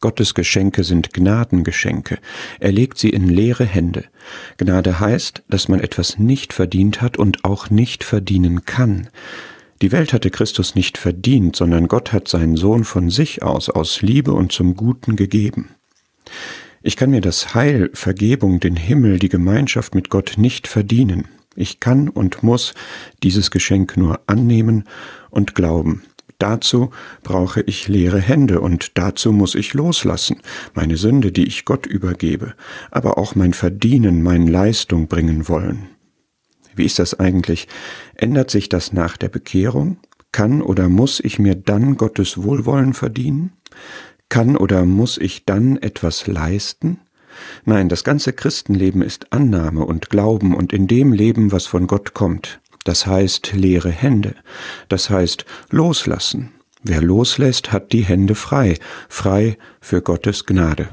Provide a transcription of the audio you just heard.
Gottes Geschenke sind Gnadengeschenke. Er legt sie in leere Hände. Gnade heißt, dass man etwas nicht verdient hat und auch nicht verdienen kann. Die Welt hatte Christus nicht verdient, sondern Gott hat seinen Sohn von sich aus, aus Liebe und zum Guten gegeben. Ich kann mir das Heil, Vergebung, den Himmel, die Gemeinschaft mit Gott nicht verdienen. Ich kann und muss dieses Geschenk nur annehmen und glauben. Dazu brauche ich leere Hände und dazu muss ich loslassen, meine Sünde, die ich Gott übergebe, aber auch mein Verdienen, meine Leistung bringen wollen. Wie ist das eigentlich? Ändert sich das nach der Bekehrung? Kann oder muss ich mir dann Gottes Wohlwollen verdienen? Kann oder muss ich dann etwas leisten? Nein, das ganze Christenleben ist Annahme und Glauben und in dem Leben, was von Gott kommt. Das heißt leere Hände. Das heißt loslassen. Wer loslässt, hat die Hände frei, frei für Gottes Gnade.